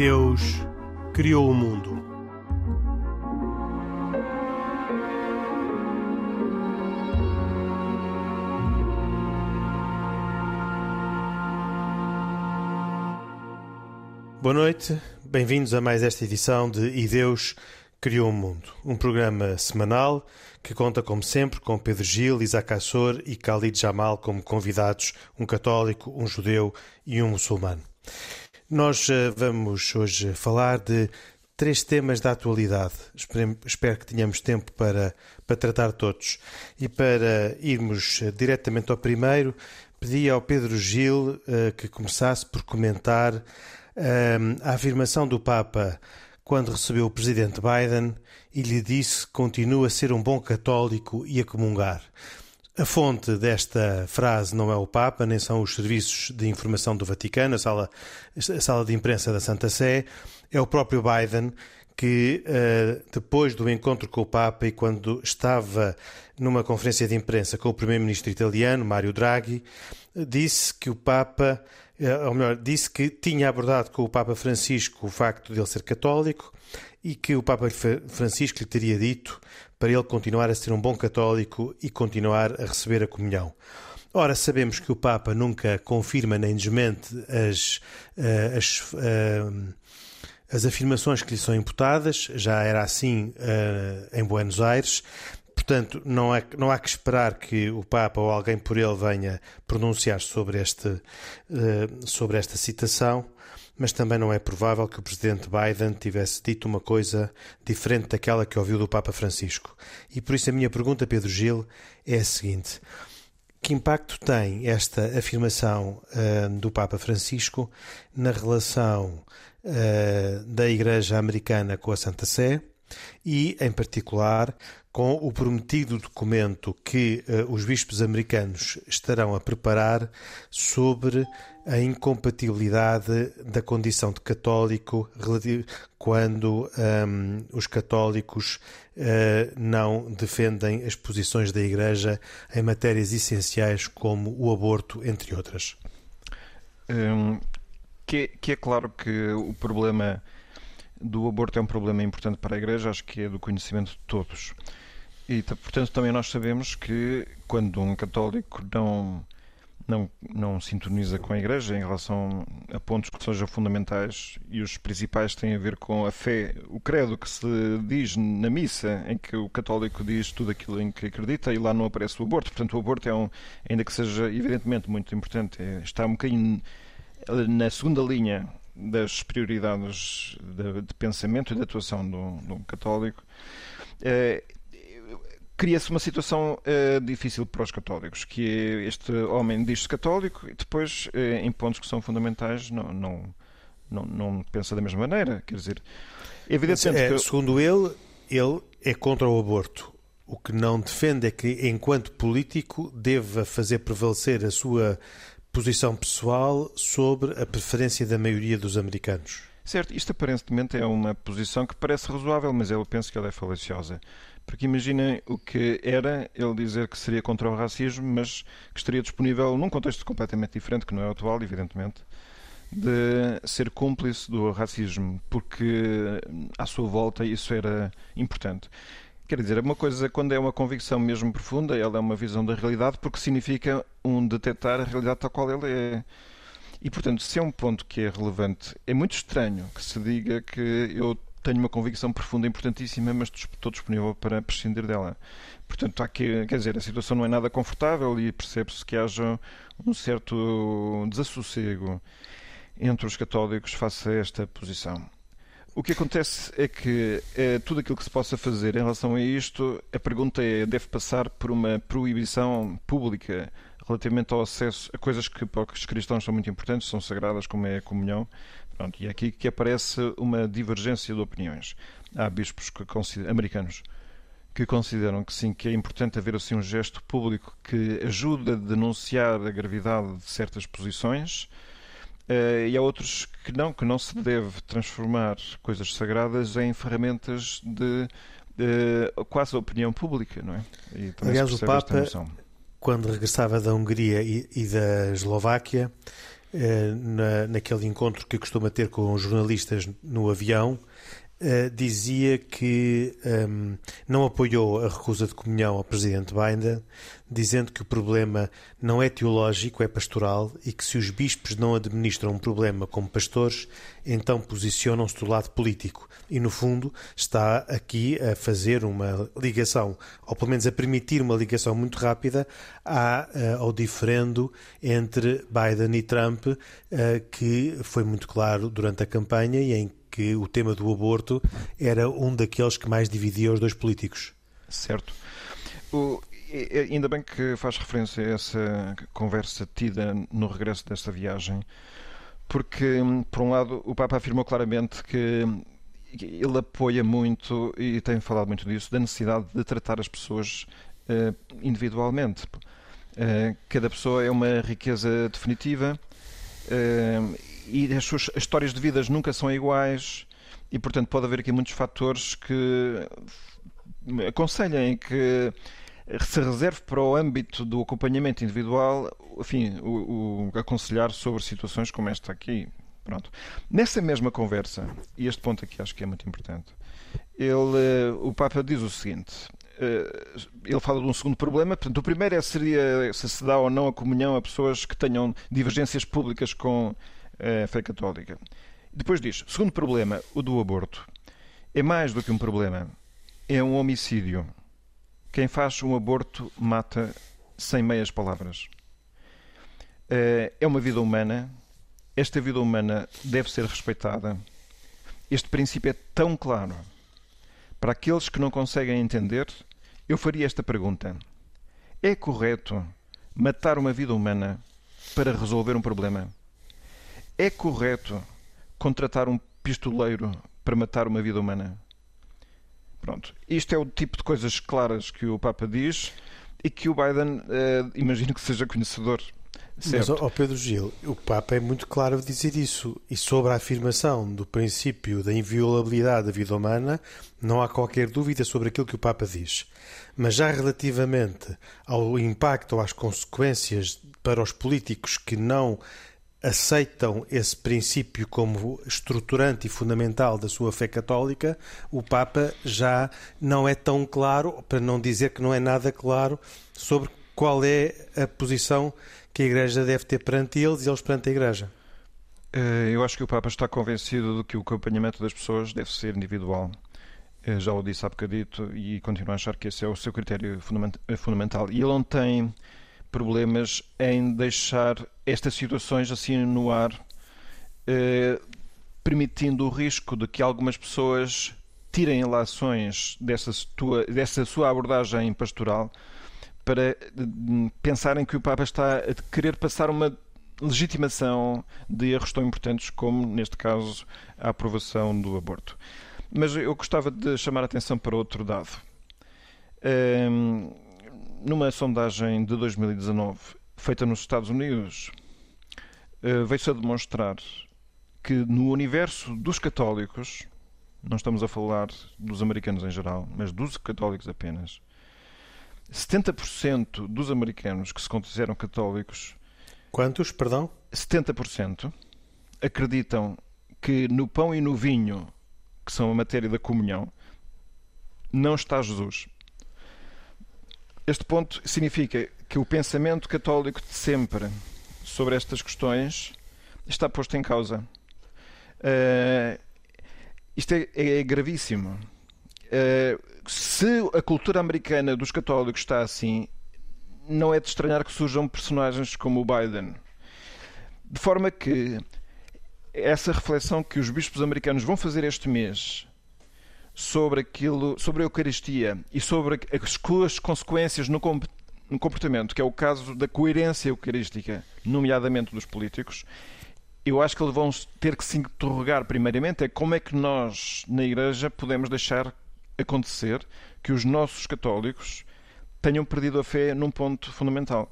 Deus criou o mundo. Boa noite, bem-vindos a mais esta edição de E Deus Criou o Mundo, um programa semanal que conta, como sempre, com Pedro Gil, Isaac Assor e Khalid Jamal como convidados, um católico, um judeu e um muçulmano. Nós uh, vamos hoje falar de três temas da atualidade. Espero, que tenhamos tempo para, para tratar todos. E para irmos uh, diretamente ao primeiro, pedi ao Pedro Gil uh, que começasse por comentar a afirmação do Papa quando recebeu o presidente Biden e lhe disse que continua a ser um bom católico e a comungar. A fonte desta frase não é o Papa, nem são os serviços de informação do Vaticano, a sala, a sala de imprensa da Santa Sé, é o próprio Biden que, eh, depois do encontro com o Papa e quando estava numa conferência de imprensa com o primeiro-ministro italiano, Mário Draghi, disse que o Papa eh, ou melhor, disse que tinha abordado com o Papa Francisco o facto de ele ser católico e que o Papa Francisco lhe teria dito para ele continuar a ser um bom católico e continuar a receber a comunhão. Ora, sabemos que o Papa nunca confirma nem desmente as, eh, as, eh, as afirmações que lhe são imputadas, já era assim em Buenos Aires, Portanto, não há, não há que esperar que o Papa ou alguém por ele venha pronunciar sobre, este, sobre esta citação, mas também não é provável que o presidente Biden tivesse dito uma coisa diferente daquela que ouviu do Papa Francisco. E por isso a minha pergunta, Pedro Gil, é a seguinte. Que impacto tem esta afirmação uh, do Papa Francisco na relação uh, da Igreja Americana com a Santa Sé e, em particular, com o prometido documento que uh, os bispos americanos estarão a preparar sobre a incompatibilidade da condição de católico quando um, ehm, os católicos uh, não defendem as posições da Igreja em matérias essenciais como o aborto, entre outras. Um, que, que é claro que o problema do aborto é um problema importante para a Igreja, acho que é do conhecimento de todos. E, portanto, também nós sabemos que quando um católico não, não, não sintoniza com a Igreja em relação a pontos que sejam fundamentais e os principais têm a ver com a fé, o credo que se diz na missa, em que o católico diz tudo aquilo em que acredita e lá não aparece o aborto. Portanto, o aborto é um, ainda que seja evidentemente muito importante, é, está um bocadinho na segunda linha das prioridades de, de pensamento e de atuação do, do católico, eh, cria-se uma situação eh, difícil para os católicos, que é este homem diz-se católico e depois, eh, em pontos que são fundamentais, não, não, não, não pensa da mesma maneira. Quer dizer, evidentemente. É, que... Segundo ele, ele é contra o aborto. O que não defende é que, enquanto político, deva fazer prevalecer a sua posição pessoal sobre a preferência da maioria dos americanos. Certo, isto aparentemente é uma posição que parece razoável, mas eu penso que ela é falaciosa. Porque imaginem o que era ele dizer que seria contra o racismo, mas que estaria disponível num contexto completamente diferente, que não é o atual, evidentemente, de ser cúmplice do racismo, porque à sua volta isso era importante. Quer dizer, uma coisa quando é uma convicção mesmo profunda, ela é uma visão da realidade, porque significa um detectar a realidade tal qual ela é. E, portanto, se é um ponto que é relevante, é muito estranho que se diga que eu tenho uma convicção profunda, importantíssima, mas estou disponível para prescindir dela. Portanto, há que, quer dizer, a situação não é nada confortável e percebe-se que haja um certo desassossego entre os católicos face a esta posição. O que acontece é que é, tudo aquilo que se possa fazer em relação a isto, a pergunta é: deve passar por uma proibição pública relativamente ao acesso a coisas que para os cristãos são muito importantes, são sagradas, como é a comunhão. Pronto, e é aqui que aparece uma divergência de opiniões. Há bispos americanos que consideram que sim, que é importante haver assim um gesto público que ajude a denunciar a gravidade de certas posições Uh, e há outros que não, que não se deve transformar coisas sagradas em ferramentas de, de quase opinião pública, não é? Aliás, o Papa, quando regressava da Hungria e, e da Eslováquia, na, naquele encontro que costuma ter com os jornalistas no avião, Uh, dizia que um, ehm, não apoiou a recusa de comunhão ao presidente Biden, dizendo que o problema não é teológico, é pastoral e que se os bispos não administram um problema como pastores, então posicionam-se do lado político. E, no fundo, está aqui a fazer uma ligação, ou pelo menos a permitir uma ligação muito rápida à, eh, ao diferendo entre Biden e Trump, uh, que foi muito claro durante a campanha e em que o tema do aborto era um daqueles que mais dividia os dois políticos. Certo. O, ainda bem que faz referência a essa conversa tida no regresso desta viagem, porque, por um lado, o Papa afirmou claramente que ele apoia muito, e tem falado muito disso, da necessidade de tratar as pessoas uh, individualmente. Uh, cada pessoa é uma riqueza definitiva. Uh, e as suas as histórias de vidas nunca são iguais e, portanto, pode haver aqui muitos fatores que aconselhem que se reserve para o âmbito do acompanhamento individual, enfim, o, o aconselhar sobre situações como esta aqui. Pronto. Nessa mesma conversa, e este ponto aqui acho que é muito importante, ele, eh, o Papa diz o seguinte: eh, ele fala de um segundo problema. Portanto, o primeiro é, seria se se dá ou não a comunhão a pessoas que tenham divergências públicas com a fé católica. Depois diz: segundo problema, o do aborto. É mais do que um problema, é um homicídio. Quem faz um aborto mata sem meias palavras. Eh, é uma vida humana. Esta vida humana deve ser respeitada. Este princípio é tão claro. Para aqueles que não conseguem entender, eu faria esta pergunta: É correto matar uma vida humana para resolver um problema? É correto contratar um pistoleiro para matar uma vida humana? Pronto. Isto é o tipo de coisas claras que o Papa diz e que o Biden uh, imagino que seja conhecedor. Certo. Mas, oh Pedro Gil, o Papa é muito claro a dizer isso. E sobre a afirmação do princípio da inviolabilidade da vida humana, não há qualquer dúvida sobre aquilo que o Papa diz. Mas já relativamente ao impacto ou às consequências para os políticos que não aceitam esse princípio como estruturante e fundamental da sua fé católica, o Papa já não é tão claro, para não dizer que não é nada claro, sobre qual é a posição que a Igreja deve ter perante eles e eles perante a Igreja. Eh, eu acho que o Papa está convencido de que o acompanhamento das pessoas deve ser individual. Eh, já o disse há bocadito e continuo a achar que esse é o seu critério fundamental. E ele não tem problemas em deixar estas situações assim no ar, eh, permitindo o risco de que algumas pessoas tirem lações dessa, dessa sua abordagem pastoral para hum, pensarem que o Papa está a querer passar uma legitimação de erros tão importantes como, neste caso, a aprovação do aborto. Mas eu gostava de chamar a atenção para outro dado. Um, numa sondagem de 2019 feita nos Estados Unidos, eh, veio-se a demonstrar que no universo dos católicos, não estamos a falar dos americanos em geral, mas dos católicos apenas, 70% dos americanos que se consideram católicos. Quantos, perdão? 70% acreditam que no pão e no vinho, que são a matéria da comunhão, não está Jesus. Este ponto significa que o pensamento católico de sempre sobre estas questões está posto em causa. Uh, isto é, é gravíssimo. Uh, se a cultura americana dos católicos está assim, não é de estranhar que surjam personagens como o Biden. De forma que essa reflexão que os bispos americanos vão fazer este mês sobre aquilo, sobre a Eucaristia e sobre as suas consequências no, no comportamento, que é o caso da coerência eucarística, nomeadamente dos políticos, eu acho que eles vão ter que se interrogar primeiramente é como é que nós na Igreja podemos deixar acontecer que os nossos católicos tenham perdido a fé num ponto fundamental.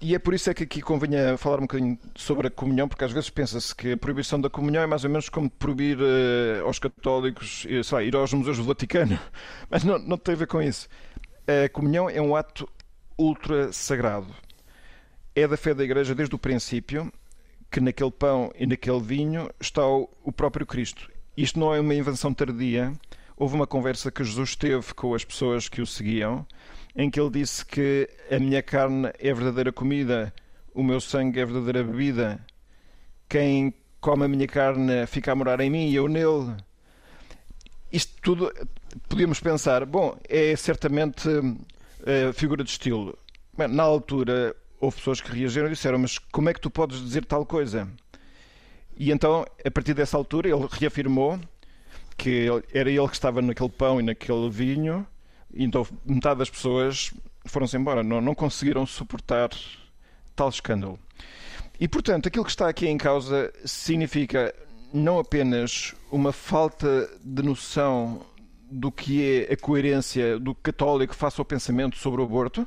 E é por isso é que aqui convinha falar um bocadinho sobre a comunhão, porque às vezes pensa-se que a proibição da comunhão é mais ou menos como proibir uh, aos católicos uh, lá, ir aos museus do Vaticano. Mas não, não tem a ver com isso. A comunhão é um ato ultra sagrado. É da fé da Igreja desde o princípio que naquele pão e naquele vinho está o, o próprio Cristo. Isto não é uma invenção tardia. Houve uma conversa que Jesus teve com as pessoas que o seguiam, em que ele disse que a minha carne é verdadeira comida, o meu sangue é verdadeira bebida. Quem come a minha carne fica a morar em mim e eu nele. Isto tudo podíamos pensar, bom, é certamente uh, figura de estilo. Na altura, houve pessoas que reagiram e disseram: Mas como é que tu podes dizer tal coisa? E então, a partir dessa altura, ele reafirmou que era ele que estava naquele pão e naquele vinho, então metade das pessoas foram-se embora, não, não conseguiram suportar tal escândalo. E portanto, aquilo que está aqui em causa significa não apenas uma falta de noção do que é a coerência do católico face ao pensamento sobre o aborto,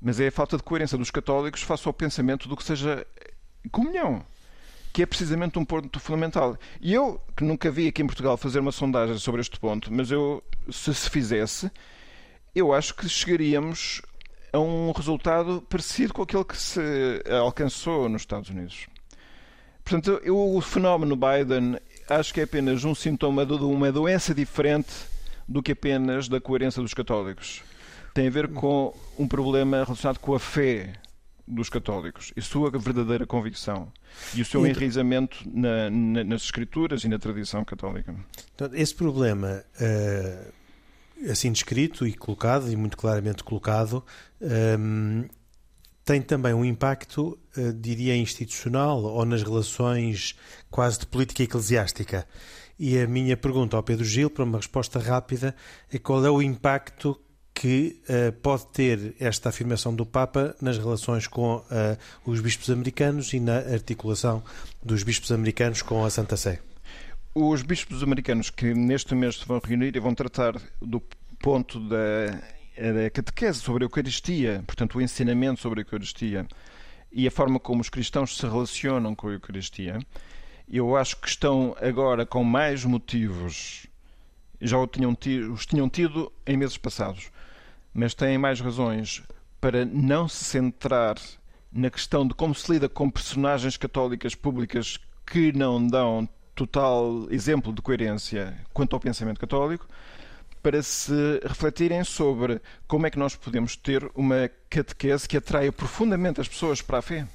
mas é a falta de coerência dos católicos face ao pensamento do que seja comunhão, que é precisamente um ponto fundamental. E eu, que nunca vi aqui em Portugal fazer uma sondagem sobre este ponto, mas eu, se se fizesse, eu acho que chegaríamos a um resultado parecido com aquele que se alcançou nos Estados Unidos. Portanto, eu, o fenómeno Biden acho que é apenas um sintoma de uma doença diferente do que apenas da coerência dos católicos tem a ver com um problema relacionado com a fé dos católicos e sua verdadeira convicção e o seu enraizamento na, na, nas escrituras e na tradição católica. Então, esse problema, uh, assim descrito e colocado, e muito claramente colocado, ehm, tem também um impacto, uh, diria, institucional ou nas relações quase de política eclesiástica. E a minha pergunta ao Pedro Gil, para uma resposta rápida, é qual é o impacto que uh, pode ter esta afirmação do Papa nas relações com uh, os bispos americanos e na articulação dos bispos americanos com a Santa Sé. Os bispos americanos que neste mês se vão reunir e vão tratar do ponto da, da catequese sobre a Eucaristia, portanto, o ensinamento sobre a Eucaristia e a forma como os cristãos se relacionam com a Eucaristia, eu acho que estão agora com mais motivos, já tinham tido, os tinham tido em meses passados, mas têm mais razões para não se centrar na questão de como se lida com personagens católicas públicas que não dão total exemplo de coerência quanto ao pensamento católico, para se refletirem sobre como é que nós podemos ter uma catequese que atraia profundamente as pessoas para a fé.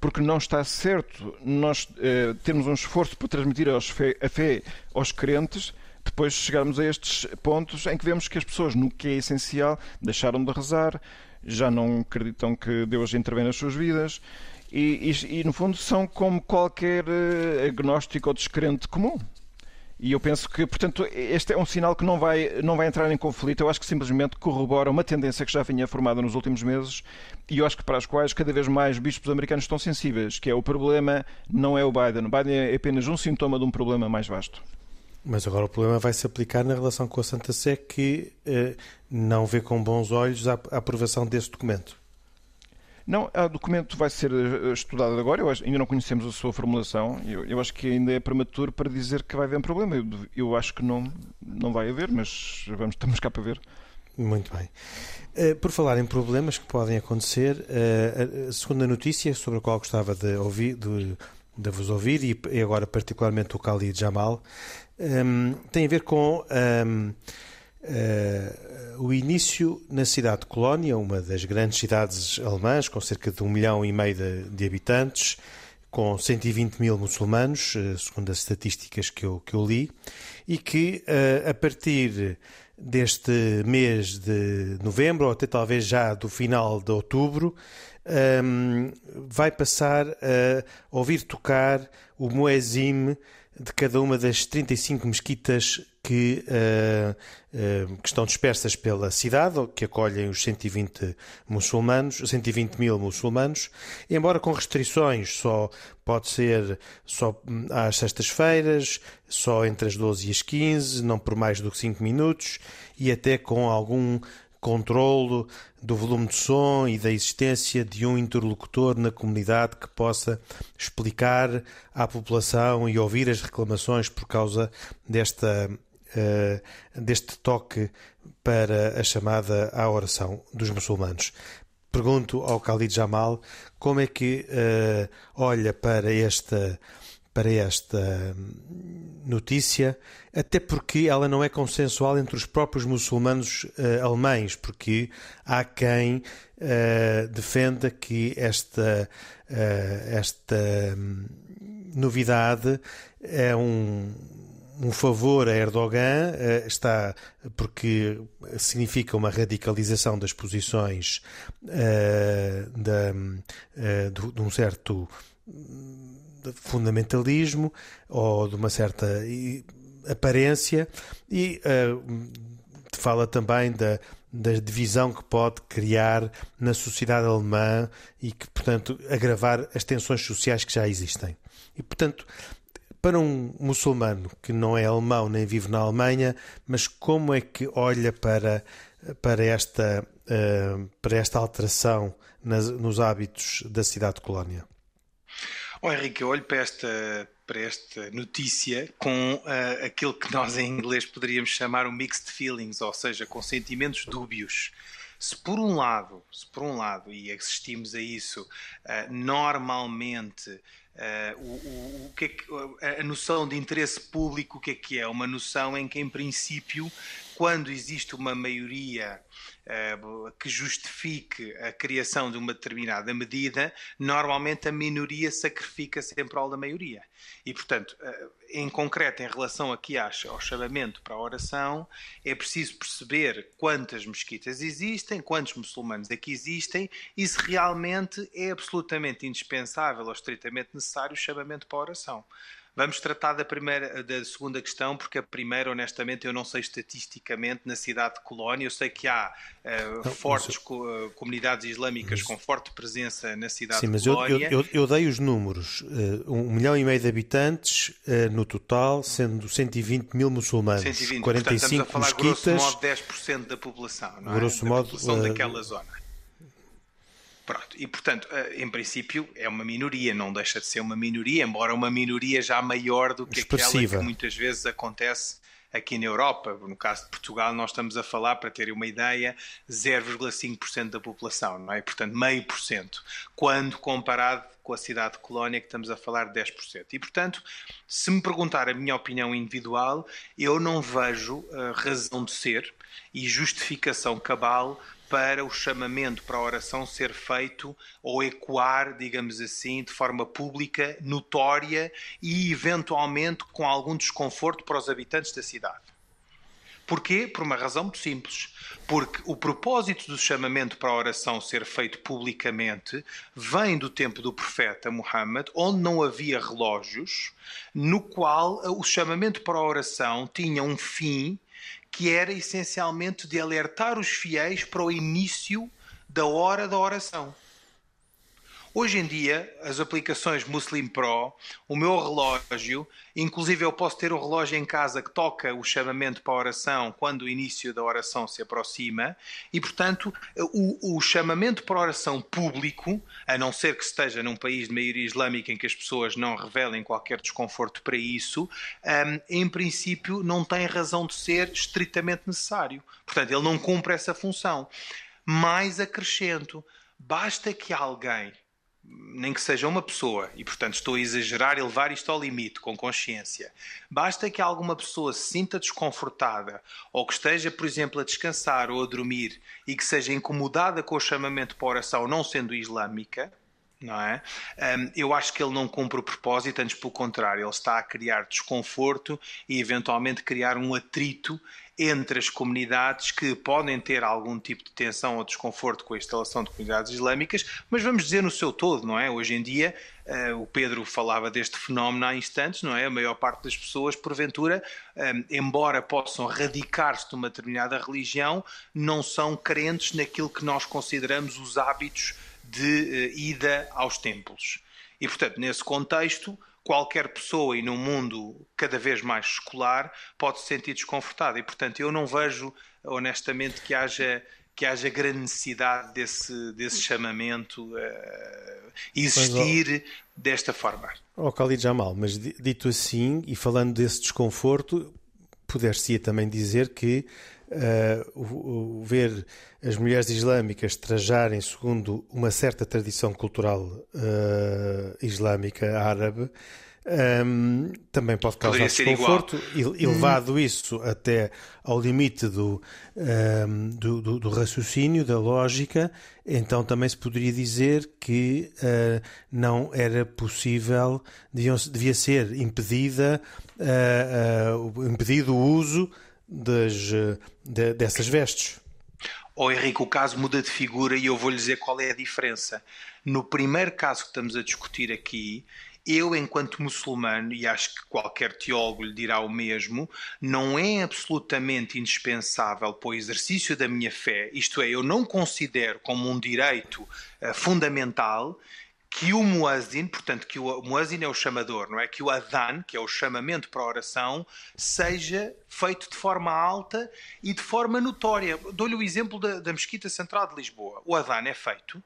Porque não está certo nós eh, termos um esforço para transmitir a fé aos crentes depois chegarmos a estes pontos em que vemos que as pessoas, no que é essencial, deixaram de rezar, já não acreditam que Deus intervém nas suas vidas e, e, e no fundo, são como qualquer eh, agnóstico ou descrente comum. E eu penso que, portanto, este é um sinal que não vai, não vai entrar em conflito. Eu acho que simplesmente corrobora uma tendência que já vinha formada nos últimos meses e eu acho que para as quais cada vez mais bispos americanos estão sensíveis, que é o problema não é o Biden. O Biden é apenas um sintoma de um problema mais vasto. Mas agora o problema vai se aplicar na relação com a Santa Sé, que eh, não vê com bons olhos a, a aprovação desse documento. Não, o documento vai ser eh, estudado agora, eu ainda não conhecemos a sua formulação, eu, eu, acho que ainda é prematuro para dizer que vai haver um problema. Eu, eu acho que não, não vai haver, mas vamos, estamos cá para ver. Muito bem. Uh, por falar em problemas que podem acontecer, a segunda notícia sobre a qual gostava de, ouvir, de, de vos ouvir, e agora particularmente o Khalid Jamal, um, tem a ver com um, uh, ah, o início na cidade de Colónia, uma das grandes cidades alemãs, com cerca de um milhão e meio de, de habitantes, com 120 mil muçulmanos, uh, segundo as estatísticas que eu, que eu li, e que uh, a partir deste mês de novembro, ou até talvez já do final de outubro, um, vai passar a ouvir tocar o muezzin de cada uma das 35 mesquitas que, uh, uh, que, estão dispersas pela cidade, que acolhem os 120 muçulmanos, 120 mil muçulmanos, embora com restrições, só pode ser só às sextas-feiras, só entre as 12 e as 15, não por mais do que 5 minutos, e até com algum controlo do volume de som e da existência de um interlocutor na comunidade que possa explicar à população e ouvir as reclamações por causa desta, uh, deste toque para a chamada à oração dos muçulmanos. pergunto ao Khalid Jamal como é que uh, olha para esta para esta hum, notícia, até porque ela não é consensual entre os próprios muçulmanos uh, alemães, porque há quem uh, defenda que esta, uh, esta um, novidade é um, um favor a Erdogan, está porque significa uma radicalização das posições da, de, de um certo fundamentalismo ou de uma certa aparência e uh, fala também da, da divisão que pode criar na sociedade alemã e que, portanto, agravar as tensões sociais que já existem. E, portanto, para um muçulmano que não é alemão nem vive na Alemanha, mas como é que olha para, para, esta, uh, para esta alteração nos hábitos da cidade de Colónia? Oh, Henrique, eu olho para esta, para esta notícia com uh, aquilo que nós em inglês poderíamos chamar um mixed feelings, ou seja, com sentimentos dúbios. Se por um lado, se por um lado, e assistimos a isso, uh, normalmente uh, o, o, o, que é que, a noção de interesse público, o que é que é? Uma noção em que, em princípio, quando existe uma maioria que justifique a criação de uma determinada medida, normalmente a minoria sacrifica sempre ao da maioria. E, portanto, eh, em concreto, em relação aqui ao chamamento para a oração, é preciso perceber quantas mesquitas existem, quantos muçulmanos aqui existem e se realmente é absolutamente indispensável ou estritamente necessário o chamamento para a oração. Vamos tratar da primeira, da segunda questão, porque a primeira, honestamente, eu não sei estatisticamente na cidade de Colónia. Eu sei que há uh, não, fortes co eh, comunidades islâmicas mas... com forte presença na cidade Sim, de Colónia. Sim, mas eu, eu, eu, dei os números. Uh, um milhão e meio de habitantes uh, no total, sendo 120 mil muçulmanos. 120, 45 portanto, estamos a falar, mesquitas. grosso modo, 10% da população, não é? Grosso da modo, população daquela zona. Pronto, e portanto, eh, em princípio, é uma minoria, não deixa de ser uma minoria, embora uma minoria já maior do que Expressiva. aquela que muitas vezes acontece aqui na Europa. No caso de Portugal, nós estamos a falar, para terem uma ideia, 0,5% da população, não é? Portanto, meio por cento, quando comparado com a cidade de Colónia, que estamos a falar de 10%. E, portanto, se me perguntar a minha opinião individual, eu não vejo uh, razão de ser e justificação cabal para o chamamento para a oração ser feito ou ecoar, digamos assim, de forma pública, notória e eventualmente com algum desconforto para os habitantes da cidade. Porquê? Por uma razão muito simples. Porque o propósito do chamamento para a oração ser feito publicamente vem do tempo do profeta Muhammad, onde não havia relógios, no qual o chamamento para a oração tinha um fim que era essencialmente de alertar os fiéis para o início da hora da oração. Hoje em dia, as aplicações Muslim Pro, o meu relógio, inclusive eu posso ter um relógio em casa que toca o chamamento para a oração quando o início da oração se aproxima, e portanto, o, o chamamento para a oração público, a não ser que esteja num país de maioria islâmica em que as pessoas não revelem qualquer desconforto para isso, um, em princípio não tem razão de ser estritamente necessário. Portanto, ele não cumpre essa função. Mais acrescento, basta que alguém nem que seja uma pessoa, e portanto estou a exagerar e levar isto ao limite, com consciência. Basta que alguma pessoa se sinta desconfortada, ou que esteja, por exemplo, a descansar ou a dormir, e que seja incomodada com o chamamento para oração, não sendo islâmica, não é? Um, eu acho que ele não cumpre o propósito, antes pelo contrário, ele está a criar desconforto e eventualmente criar um atrito entre as comunidades que podem ter algum tipo de tensão ou desconforto com a instalação de comunidades islâmicas, mas vamos dizer no seu todo, não é? Hoje em dia, uh, o Pedro falava deste fenómeno há instantes, não é? A maior parte das pessoas, porventura, um, embora possam radicar-se de uma determinada religião, não são crentes naquilo que nós consideramos os hábitos de uh, ida aos templos. E, portanto, nesse contexto, qualquer pessoa e num mundo cada vez mais escolar pode se sentir desconfortada e portanto eu não vejo honestamente que haja que haja grande necessidade desse, desse chamamento uh, existir mas, desta forma. Ó oh, Khalid Jamal, mas dito assim e falando desse desconforto, poder-se também dizer que uh, ver as mulheres islâmicas trajarem segundo uma certa tradição cultural uh, islâmica árabe um, também pode causar desconforto e, e levado hum. isso até ao limite do, um, do, do, do, raciocínio, da lógica, então também se poderia dizer que uh, não era possível, deviam, devia ser impedida, uh, uh, impedido o uso das, de, dessas vestes. Oh Henrique, o caso muda de figura e eu vou lhe dizer qual é a diferença. No primeiro caso que estamos a discutir aqui, eu, enquanto muçulmano, e acho que qualquer teólogo lhe dirá o mesmo, não é absolutamente indispensável para o exercício da minha fé, isto é, eu não considero como um direito uh, fundamental que o muazzin, portanto, que o muazzin é o chamador, não é? Que o adhan, que é o chamamento para a oração, seja feito de forma alta e de forma notória. Dou-lhe o exemplo da, da Mesquita Central de Lisboa. O adhan é feito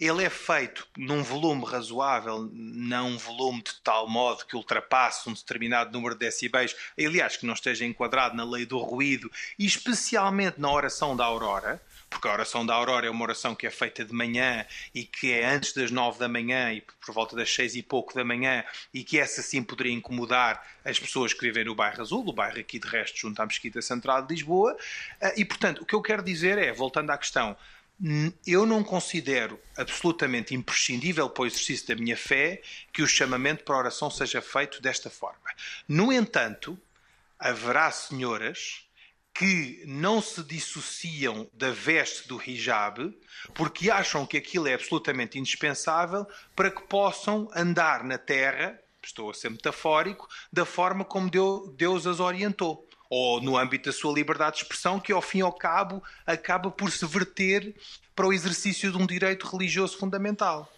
ele é feito num volume razoável, não um volume de tal modo que ultrapasse um determinado número de decibéis, aliás, que não esteja enquadrado na lei do ruído, e especialmente na oração da aurora, porque a oração da aurora é uma oração que é feita de manhã e que é antes das nove da manhã e por volta das seis e pouco da manhã e que essa sim poderia incomodar as pessoas que vivem no bairro Azul, o bairro aqui de resto junto à Mesquita Central de Lisboa. Ah, e, portanto, o que eu quero dizer é, voltando à questão, eu não considero absolutamente imprescindível para o exercício da minha fé que o chamamento para a oração seja feito desta forma. No entanto, haverá senhoras que não se dissociam da veste do hijab porque acham que aquilo é absolutamente indispensável para que possam andar na terra, estou a ser metafórico, da forma como Deus as orientou ou no âmbito da sua liberdade de expressão, que ao fim e ao cabo acaba por se verter para o exercício de um direito religioso fundamental.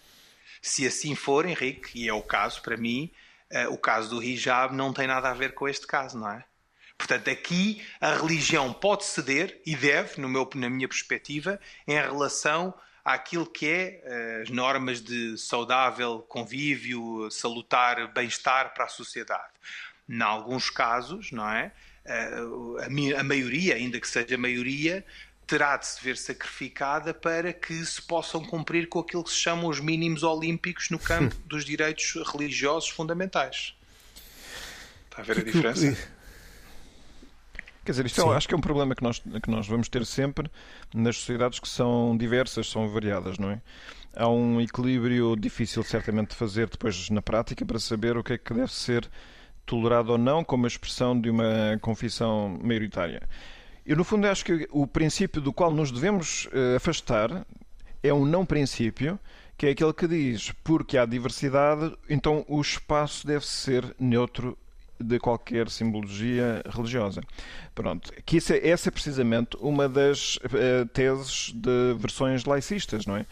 Se assim for, Henrique, e é o caso para mim, uh, o caso do hijab não tem nada a ver com este caso, não é? Portanto, aqui a religião pode ceder e deve, no meu, na minha perspectiva, em relação àquilo que é uh, as normas de saudável convívio, salutar, bem-estar para a sociedade. Em alguns casos, não é? a, a maioria, ainda que seja a maioria, terá de se ver sacrificada para que se possam cumprir com aquilo que se chamam os mínimos olímpicos no campo dos direitos religiosos fundamentais. Está a ver a diferença? Quer dizer, isto é, acho que é um problema que nós, que nós vamos ter sempre nas sociedades que são diversas, são variadas, não é? Há um equilíbrio difícil, certamente, de fazer depois na prática para saber o que é que deve ser tolerado ou não como a expressão de uma confissão maioritária. Eu, no fundo, acho que o princípio do qual nos devemos uh, afastar é um não princípio, que é aquele que diz porque há diversidade, então o espaço deve ser neutro de qualquer simbologia religiosa. Pronto, que isso é, essa é precisamente uma das uh, teses de versões laicistas, não é?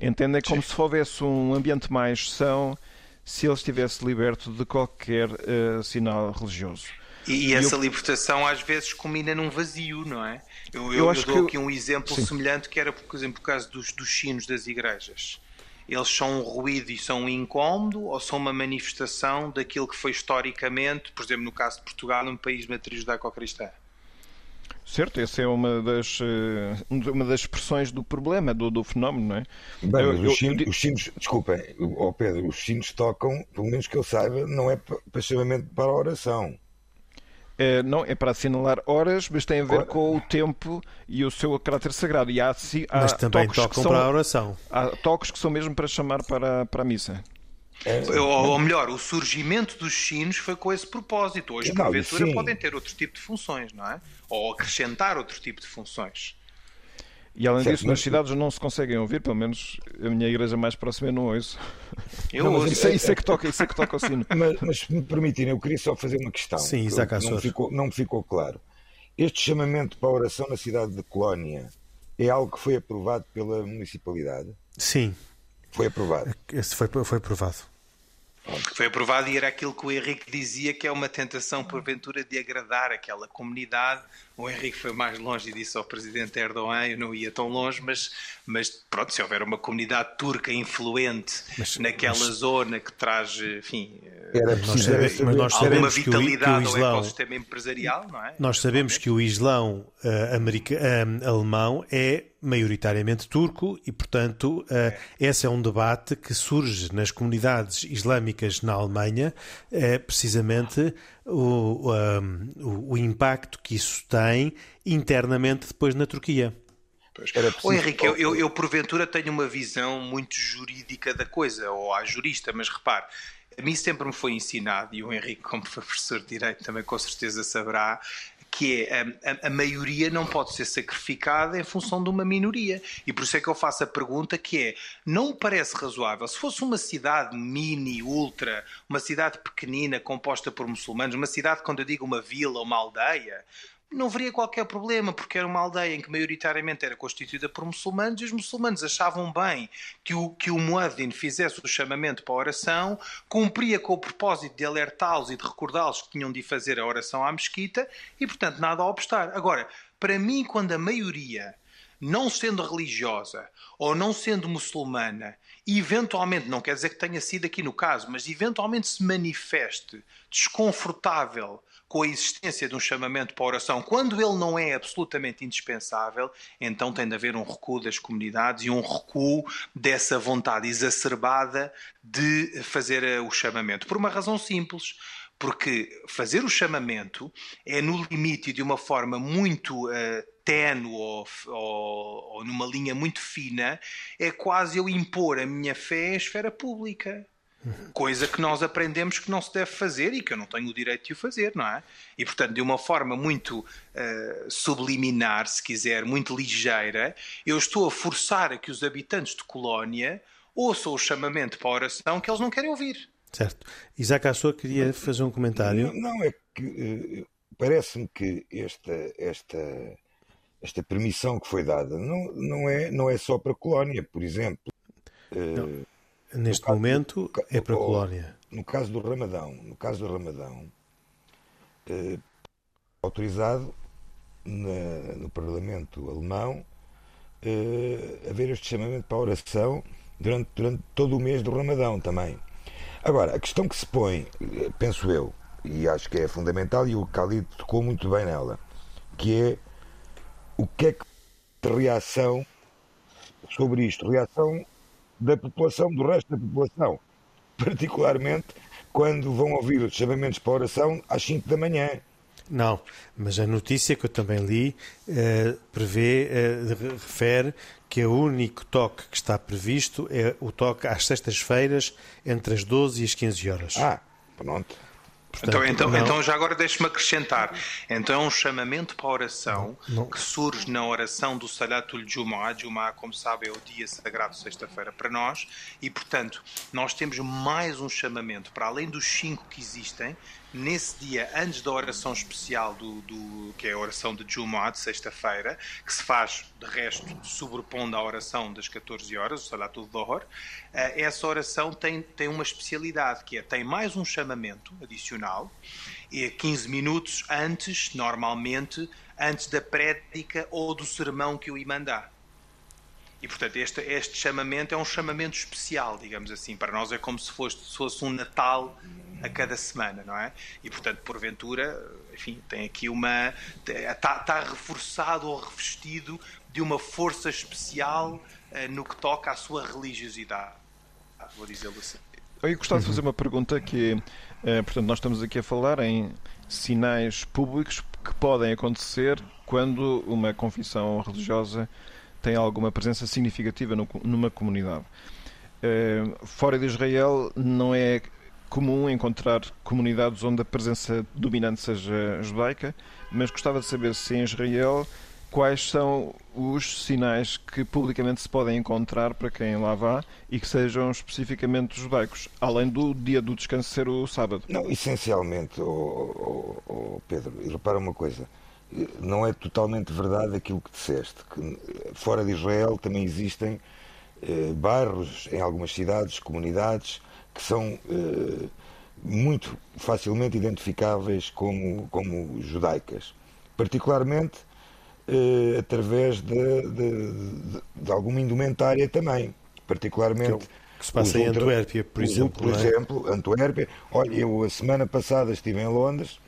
Entendem como Sim. se houvesse um ambiente mais são se ele estivesse liberto de qualquer uh, sinal religioso. E, e essa eu... libertação às vezes combina num vazio, não é? Eu, eu, eu, eu dou aqui um exemplo Sim. semelhante que era, por exemplo, por causa dos, dos sinos das igrejas. Eles são um ruído e são um incómodo ou são uma manifestação daquilo que foi historicamente, por exemplo, no caso de Portugal, um país matriz judaico-cristã? Certo, essa é uma das, eh, uma das expressões do problema, do, do fenómeno, não é? Bem, eu, os, sinos, eu... os sinos, desculpem, oh Pedro, os sinos tocam, pelo menos que eu saiba, não é para chamamento para a oração. É, não, é para assinalar horas, mas tem a ver com o tempo e o seu caráter sagrado. E há, há mas também tocam são, para a oração. Há toques que são mesmo para chamar para, para a missa. É, ou, ou, melhor, o surgimento dos sinos foi com esse propósito. Hoje, não, porventura, sim. podem ter outro tipo de funções, não é? Ou acrescentar outro tipo de funções. E além certo, disso, nas cidades não se conseguem ouvir, pelo menos a minha igreja mais próxima eu não ouço. Eu não, ouço. Isso, é, isso, é que toca, isso é que toca o sino. Mas, mas se me permitirem, eu queria só fazer uma questão. Sim, Isaac não, me ficou, não me ficou claro. Este chamamento para a oração na cidade de Colónia é algo que foi aprovado pela municipalidade? Sim. Foi aprovado? Esse foi, foi aprovado. Foi aprovado e era aquilo que o Henrique dizia que é uma tentação porventura de agradar aquela comunidade. O Henrique foi mais longe e disse ao presidente Erdogan, eu não ia tão longe, mas, mas pronto, se houver uma comunidade turca influente mas, naquela mas, zona que traz, enfim, era nós sabemos, mas nós sabemos vitalidade que o, que o Islão, ao ecossistema empresarial, não é? Nós sabemos que o Islão uh, america, uh, alemão é maioritariamente turco e, portanto, uh, esse é um debate que surge nas comunidades islâmicas na Alemanha, é precisamente o, o, o impacto que isso tem internamente depois na Turquia. Ô Henrique, eu, eu, eu, porventura tenho uma visão muito jurídica da coisa, ou a jurista, mas repare, a mim sempre me foi ensinado, e o Henrique, como professor de Direito, também com certeza saberá, que é a, a, maioria não pode ser sacrificada em função de uma minoria. E por isso é que eu faço a pergunta que é, não parece razoável, se fosse uma cidade mini, ultra, uma cidade pequenina composta por muçulmanos, uma cidade, quando eu digo uma vila, uma aldeia, não haveria qualquer problema, porque era uma aldeia em que maioritariamente era constituída por muçulmanos e os muçulmanos achavam bem que o, que o fizesse o chamamento para a oração, cumpria com o propósito de alertá-los e de recordá-los que tinham de fazer a oração à mesquita e, portanto, nada a obstar. Agora, para mim, quando a maioria, não sendo religiosa ou não sendo muçulmana, eventualmente, não quer dizer que tenha sido aqui no caso, mas eventualmente se manifeste desconfortável com a existência de um chamamento para a oração, quando ele não é absolutamente indispensável, então tem de haver um recuo das comunidades e um recuo dessa vontade exacerbada de fazer eh, o chamamento. Por uma razão simples. Porque fazer o chamamento é no limite de uma forma muito uh, tenue ou, ou, ou numa linha muito fina, é quase eu impor a minha fé à esfera pública. Coisa que nós aprendemos que não se deve fazer e que eu não tenho o direito de o fazer, não é? E portanto, de uma forma muito uh, subliminar, se quiser, muito ligeira, eu estou a forçar a que os habitantes de colónia ouçam o chamamento para a oração que eles não querem ouvir. Certo. Isaac Assou queria fazer um comentário. Não, não é que uh, parece-me que esta, esta, esta permissão que foi dada não, não, é, não é só para a colónia, por exemplo. Uh, Neste caso, momento no, é para a colónia. No caso do Ramadão, no caso do Ramadão, eh, autorizado na, no Parlamento alemão eh, haver este chamamento para a oração durante, durante todo o mês do Ramadão também. Agora, a questão que se põe, eh, penso eu, e acho que é fundamental, e o Khalid tocou muito bem nela, que é o que é que reação sobre isto? Reação da população, do resto da população. Particularmente quando vão ouvir os chamamentos para a oração às 5 da manhã. Não, mas a notícia que eu também li uh, prevê, uh, refere que o único toque que está previsto é o toque às sextas-feiras entre as 12 e as 15 horas. Ah, pronto. Portanto, então, então, então, já agora deixe-me acrescentar. Então é um chamamento para a oração não, não. que surge na oração do Salatul Jumu'ah. Jumu'ah, como sabe, é o dia sagrado sexta-feira para nós. E, portanto, nós temos mais um chamamento, para além dos cinco que existem, nesse dia, antes da oração especial, do, do que é a oração de Jumu'ah, de sexta-feira, que se faz, de resto, sobrepondo à oração das 14 horas, o Salatul Dhuhr, eh, essa oração tem, tem uma especialidade, que é, tem mais um chamamento adicional, e 15 minutos antes, normalmente, antes da prédica ou do sermão que o imã dá. E, portanto, este, este chamamento é um chamamento especial, digamos assim. Para nós é como se fosse, se fosse um Natal a cada semana, não é? E, portanto, porventura, enfim, tem aqui uma. Está, está reforçado ou revestido de uma força especial uh, no que toca à sua religiosidade. Vou dizê-lo assim. Eu gostava de fazer uma pergunta que, uh, portanto, nós estamos aqui a falar em sinais públicos que podem acontecer quando uma confissão religiosa tem alguma presença significativa no, numa comunidade. Uh, fora de Israel não é comum encontrar comunidades onde a presença dominante seja judaica, mas gostava de saber se em Israel quais são os sinais que publicamente se podem encontrar para quem lá vá e que sejam especificamente judaicos, além do dia do descanso ser o sábado. Não, essencialmente, oh, oh, oh Pedro, e repara uma coisa, não é totalmente verdade aquilo que disseste, que fora de Israel também existem eh, bairros, em algumas cidades, comunidades, que são uh, muito facilmente identificáveis como, como judaicas, particularmente uh, através de, de, de, de, alguma indumentária também, particularmente. Que, que se passa em Antuérpia, por exemplo. Por é? exemplo, Antuérpia. Olha, eu a semana passada estive em Londres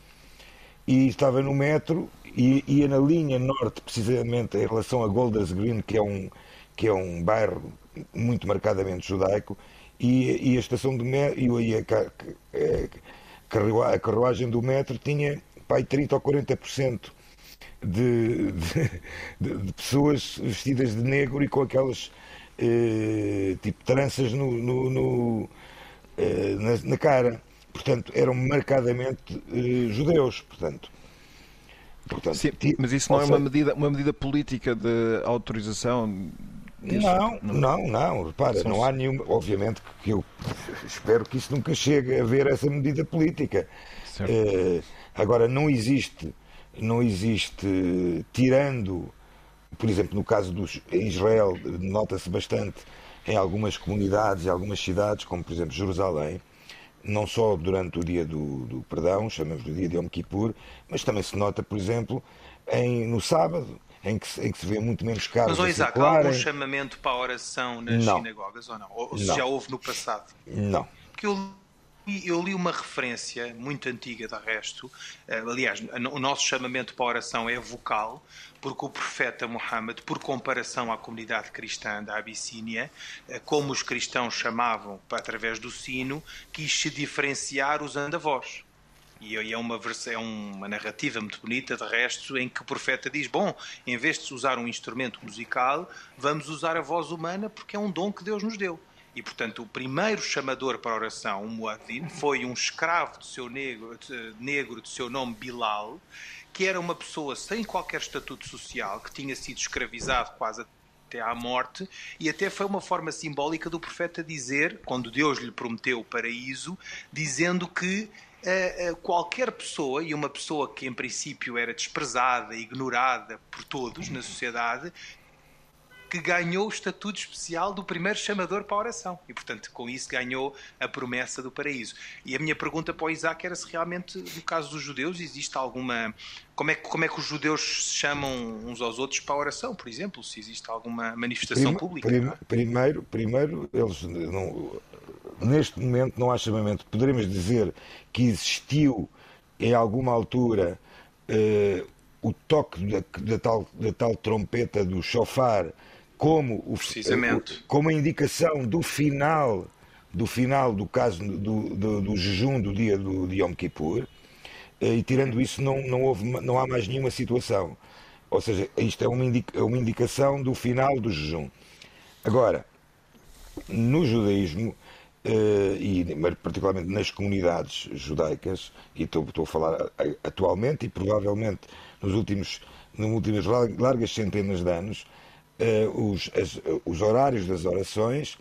e estava no metro e ia na linha norte, precisamente em relação a Golders Green, que é um, que é um bairro muito marcadamente judaico, e, e a estação de metro, e a, a, a carruagem do metro tinha pai, 30 ou 40% de, de, de, pessoas vestidas de negro e com aquelas eh, tipo tranças no, no, no eh, na, na, cara. Portanto, eram marcadamente eh, judeus. Portanto, portanto Sim, mas isso não é uma medida, uma medida política de autorização não, não, não, repara, não há nenhuma. Obviamente que eu espero que isso nunca chegue a ver essa medida política. Uh, agora, não existe, não existe, tirando, por exemplo, no caso dos. Em Israel, nota-se bastante em algumas comunidades e algumas cidades, como por exemplo Jerusalém, não só durante o dia do, do perdão, chamamos do dia de Yom Kippur, mas também se nota, por exemplo, em, no sábado em que, em que se vê muito menos carros. Mas, oh, Isaac, há algum chamamento para a oração nas não. sinagogas ou não? Ou se já houve no passado? Não. Porque eu, eu li uma referência muito antiga, de resto. Eh, aliás, o nosso chamamento para a oração é vocal, porque o profeta Muhammad, por comparação à comunidade cristã da Abissínia, eh, como os cristãos chamavam através do sino, quis se diferenciar usando a voz. E é uma, é uma narrativa muito bonita, de resto, em que o profeta diz: Bom, em vez de usar um instrumento musical, vamos usar a voz humana porque é um dom que Deus nos deu. E, portanto, o primeiro chamador para a oração, o Muad'Din, foi um escravo de seu negro, de, negro de seu nome Bilal, que era uma pessoa sem qualquer estatuto social, que tinha sido escravizado quase até à morte, e até foi uma forma simbólica do profeta dizer, quando Deus lhe prometeu o paraíso, dizendo que uh, qualquer pessoa, e uma pessoa que em princípio era desprezada, ignorada por todos na sociedade, que ganhou o estatuto especial do primeiro chamador para a oração. E, portanto, com isso ganhou a promessa do paraíso. E a minha pergunta para o Isaac era se realmente, no caso dos judeus, existe alguma. Como é, que, como é que os judeus se chamam uns aos outros para a oração, por exemplo? Se existe alguma manifestação pública? Prim, primeiro, primeiro, eles não, neste momento não há chamamento. Poderemos dizer que existiu em alguma altura uh, o toque da, da, tal, da tal trompeta do chofar como, o, Precisamente. como a indicação do final do final do caso do, do, do jejum do dia do, de Yom Kippur eh, e tirando isso não, não, houve, não há mais nenhuma situação. Ou seja, isto é uma, indica, é uma indicação do final do jejum. Agora, no judaísmo, Uh, e particularmente nas comunidades judaicas, e estou, estou, a falar atualmente e provavelmente nos últimos, nas últimas largas centenas de anos, os, as, os horários das orações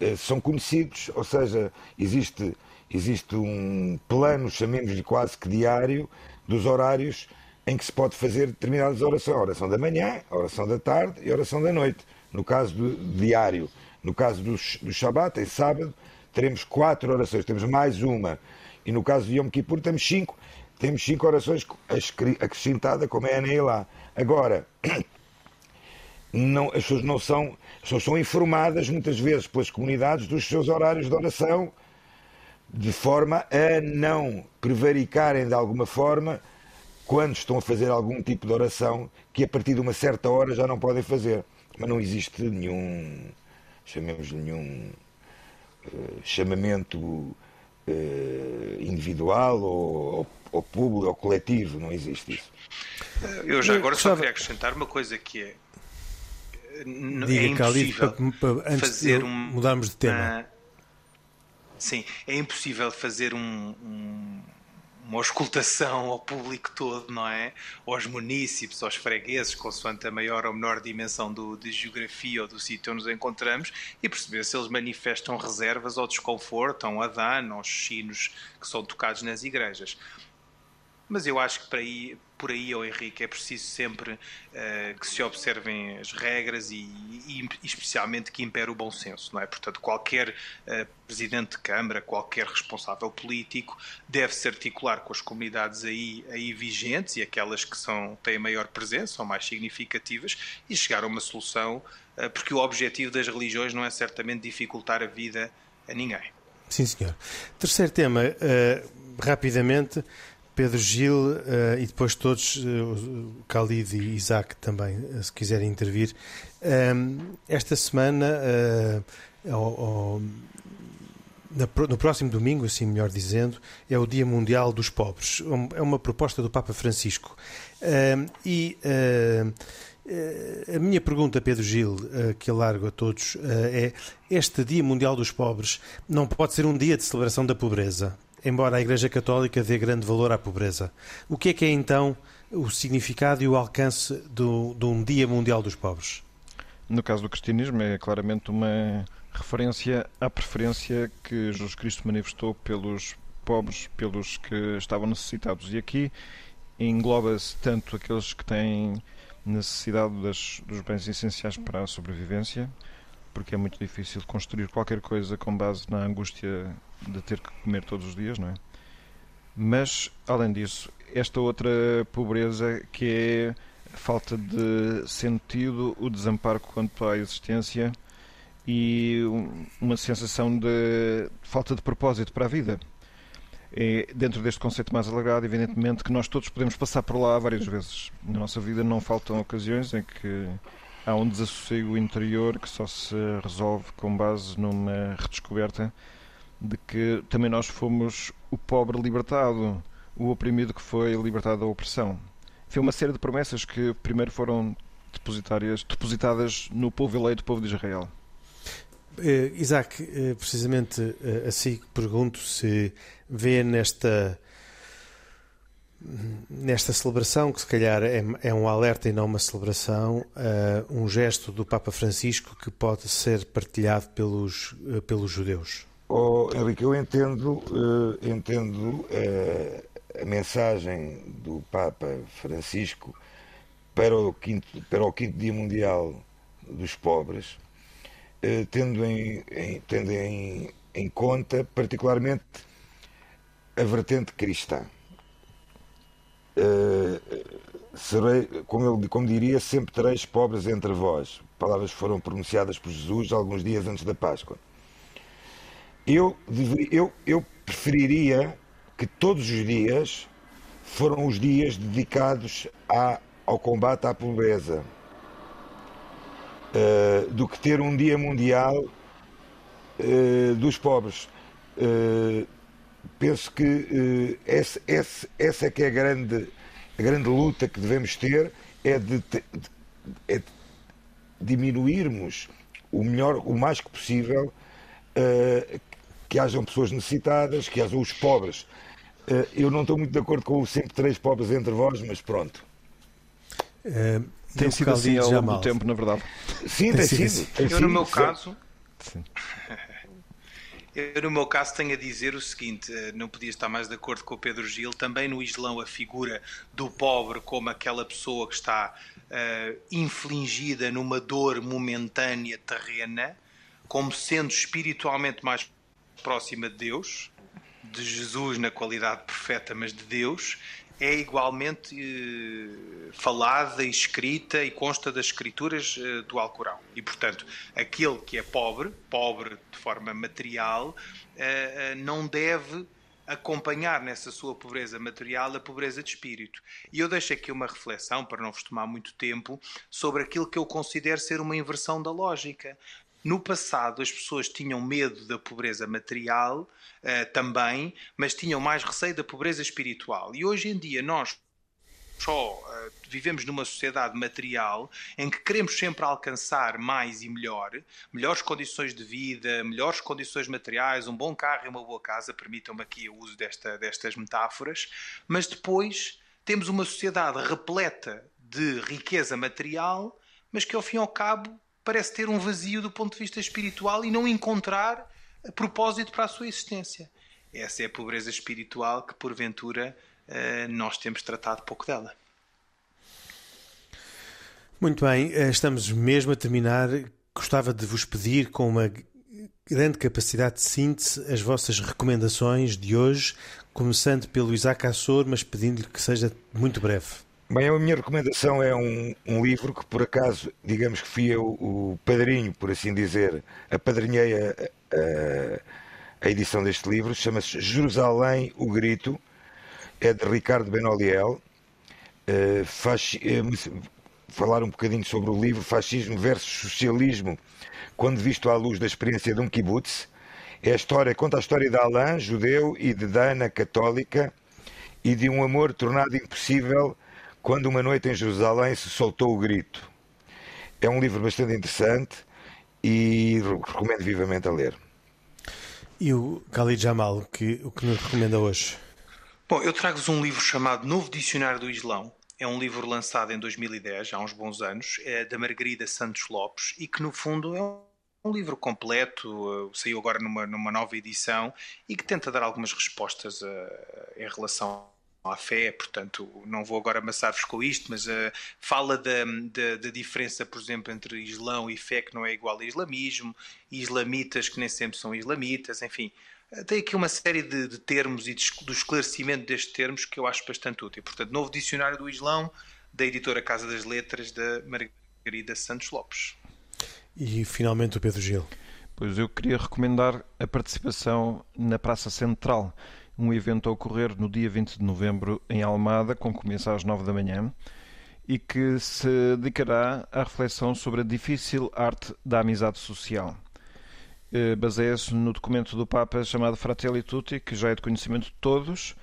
uh, são conhecidos, ou seja, existe, existe um plano, chamemos-lhe quase que diário, dos horários em que se pode fazer determinadas orações, a oração da manhã, a oração da tarde e a oração da noite, no caso do diário. No caso do, do Shabat, em sábado, teremos quatro orações, temos mais uma. E no caso de Yom Kippur, temos cinco. Temos cinco orações acrescentadas, como é a Neilá. Agora, não, as pessoas não são, as pessoas são informadas muitas vezes pelas comunidades dos seus horários de oração, de forma a não prevaricarem de alguma forma quando estão a fazer algum tipo de oração que a partir de uma certa hora já não podem fazer. Mas não existe nenhum chamemos nenhum uh, chamamento uh, individual ou, ou, público ou coletivo, não existe isso. Eu já agora só queria acrescentar uma coisa que é Diga, é impossível para, para, antes fazer de um, mudarmos de tema. Uh, sim, é impossível fazer um, um uma auscultação ao público todo, não é? Aos munícipes, aos fregueses, consoante a maior ou menor dimensão do, de geografia ou do sítio onde nos encontramos, e perceber se eles manifestam reservas ou desconforto, ou a dano, aos sinos que são tocados nas igrejas. Mas eu acho que para aí, por aí, oh Henrique, é preciso sempre uh, que se observem as regras e, e, especialmente que impere o bom senso, não é? Portanto, qualquer uh, presidente de Câmara, qualquer responsável político deve se articular com as comunidades aí, aí vigentes e aquelas que são, têm maior presença, são mais significativas e chegar a uma solução, uh, porque o objetivo das religiões não é certamente dificultar a vida a ninguém. Sim, senhor. Terceiro tema, rapidamente Pedro Gil uh, e depois todos, uh, Khalid e Isaac também, uh, se quiserem intervir. esta semana, no próximo domingo, assim melhor dizendo, é o Dia Mundial dos Pobres. É uma proposta do Papa Francisco. e a minha pergunta, Pedro Gil, que alargo a todos, é: este Dia Mundial dos Pobres não pode ser um dia de celebração da pobreza? Embora a Igreja Católica dê grande valor à pobreza. O que é que é então o significado e o alcance do, de um Dia Mundial dos Pobres? No caso do cristianismo, é claramente uma referência à preferência que Jesus Cristo manifestou pelos pobres, pelos que estavam necessitados. E aqui engloba-se tanto aqueles que têm necessidade das, dos bens essenciais para a sobrevivência, porque é muito difícil construir qualquer coisa com base na angústia de ter que comer todos os dias, não é? Mas, além disso, esta outra pobreza que é a falta de sentido, o desamparo quanto à existência e uma sensação de falta de propósito para a vida. É, dentro deste conceito mais alargado, evidentemente que nós todos podemos passar por lá várias vezes. Na nossa vida não faltam ocasiões em que há um desassossego interior que só se resolve com base numa redescoberta de que também nós fomos o pobre libertado, o oprimido que foi libertado da opressão. Foi uma série de promessas que primeiro foram depositadas no povo eleito, povo de Israel. Uh, Isaac, uh, precisamente uh, assim pergunto se vê nesta nesta celebração, que se calhar é, é, um alerta e não uma celebração, um gesto do Papa Francisco que pode ser partilhado pelos, pelos judeus. Oh, Henrique, eu entendo, uh, entendo uh, a mensagem do Papa Francisco para o quinto, para o quinto Dia Mundial dos Pobres, uh, tendo, em, em, tendo em, em conta particularmente a vertente cristã. serei, como, ele, como diria, sempre tereis pobres entre vós. Palavras foram pronunciadas por Jesus alguns dias antes da Páscoa. Eu, eu, eu preferiria que todos os dias foram os dias dedicados à, ao combate à pobreza uh, do que ter um dia mundial uh, dos pobres. Uh, penso que essa, essa, essa é que é a grande, a grande luta que devemos ter é de, de, é de diminuirmos o melhor, o mais que possível que hajam pessoas necessitadas, que hajam os pobres. Eh, eu não estou muito de acordo com o sempre três pobres entre vós, mas pronto. Uh, tem sido assim ao longo do tempo, na verdade. Sim, tem, tem sido. sido. Tem eu, sido, no meu caso. Sim. Eu, no meu caso, tenho a dizer o seguinte: eh, não podia estar mais de acordo com o Pedro Gil. Também no Islão, a figura do pobre como aquela pessoa que está uh, infligida numa dor momentânea terrena, como sendo espiritualmente mais próxima de Deus, de Jesus na qualidade perfeita, mas de Deus, é igualmente eh, falada, escrita e consta das escrituras eh, do Alcorão. E, portanto, aquele que é pobre, pobre de forma material, eh, não deve acompanhar nessa sua pobreza material a pobreza de espírito. E eu deixo aqui uma reflexão, para não vos tomar muito tempo, sobre aquilo que eu considero ser uma inversão da lógica. No passado, as pessoas tinham medo da pobreza material uh, também, mas tinham mais receio da pobreza espiritual. E hoje em dia, nós só uh, vivemos numa sociedade material em que queremos sempre alcançar mais e melhor, melhores condições de vida, melhores condições materiais, um bom carro e uma boa casa, permitam-me aqui o uso desta, destas metáforas, mas depois temos uma sociedade repleta de riqueza material, mas que ao fim e ao cabo parece ter um vazio do ponto de vista espiritual e não encontrar propósito para a sua existência. Essa é a pobreza espiritual que, porventura, nós temos tratado pouco dela. Muito bem, estamos mesmo a terminar. Gostava de vos pedir, com uma grande capacidade de síntese, as vossas recomendações de hoje, começando pelo Isaac Assor, mas pedindo-lhe que seja muito breve. Bem, a minha recomendação é um, um livro que, por acaso, digamos que fui eu o padrinho, por assim dizer, apadrinhei a, a, a edição deste livro, chama-se Jerusalém, o Grito, é de Ricardo Benoliel. Uh, faz, uh, falar um bocadinho sobre o livro Fascismo versus Socialismo, quando visto à luz da experiência de um kibbutz. É a história, conta a história de Alain, judeu, e de Dana, católica, e de um amor tornado impossível quando uma noite em Jerusalém se soltou o grito. É um livro bastante interessante e recomendo vivamente a ler. E o Khalid Jamal, que, o que nos recomenda hoje? Bom, eu trago-vos um livro chamado Novo Dicionário do Islão. É um livro lançado em 2010, há uns bons anos, é da Margarida Santos Lopes e que, no fundo, é um livro completo, uh, saiu agora numa, numa nova edição e que tenta dar algumas respostas uh, em relação à fé, portanto, não vou agora amassar-vos com isto, mas uh, fala da, da, da, diferença, por exemplo, entre Islão e fé, que não é igual a islamismo, islamitas que nem sempre são islamitas, enfim. Uh, tem aqui uma série de, de termos e de, do esclarecimento destes termos que eu acho bastante útil. Portanto, novo dicionário do Islão, da editora Casa das Letras, da Margarida Santos Lopes. E finalmente o Pedro Gil. Pois eu queria recomendar a participação na Praça Central um evento a ocorrer no dia 20 de novembro em Almada, com começo às 9 da manhã, e que se dedicará à reflexão sobre a difícil arte da amizade social. Eh, baseia-se no documento do Papa chamado Fratelli Tutti, que já é de conhecimento de todos,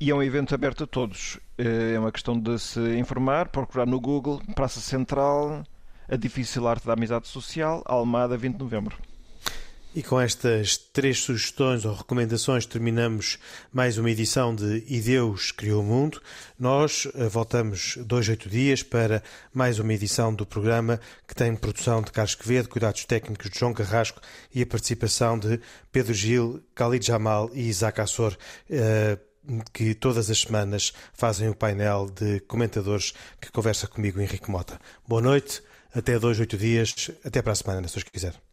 e é um evento aberto a todos. Eh, é uma questão de se informar, procurar no Google Praça Central, a difícil arte da amizade social, Almada, 20 de novembro. E com estas três sugestões ou recomendações terminamos mais uma edição de E Deus Criou o Mundo. Nós eh, voltamos dois, oito dias para mais uma edição do programa que tem produção de Carlos Quevedo, cuidados técnicos de João Carrasco e a participação de Pedro Gil, Khalid Jamal e Isaac Assor eh, que todas as semanas fazem o painel de comentadores que conversa comigo, Henrique Mota. Boa noite, até dois, oito dias, até para a semana, se os quiser.